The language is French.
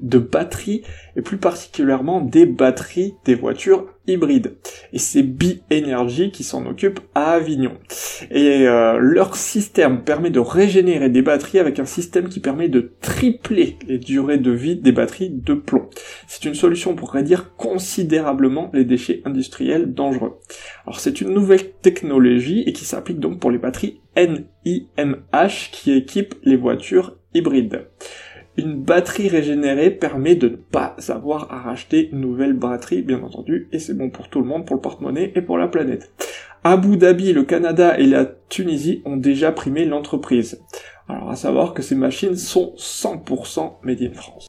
de batteries et plus particulièrement des batteries des voitures hybrides. Et c'est Bi-Energy qui s'en occupe à Avignon. Et euh, leur système permet de régénérer des batteries avec un système qui permet de tripler les durées de vie des batteries de plomb. C'est une solution pour réduire considérablement les déchets industriels dangereux. Alors c'est une nouvelle technologie et qui s'applique donc pour les batteries NIMH qui équipent les voitures hybrides. Une batterie régénérée permet de ne pas avoir à racheter une nouvelle batterie, bien entendu, et c'est bon pour tout le monde, pour le porte-monnaie et pour la planète. Abu Dhabi, le Canada et la Tunisie ont déjà primé l'entreprise. Alors à savoir que ces machines sont 100% made France.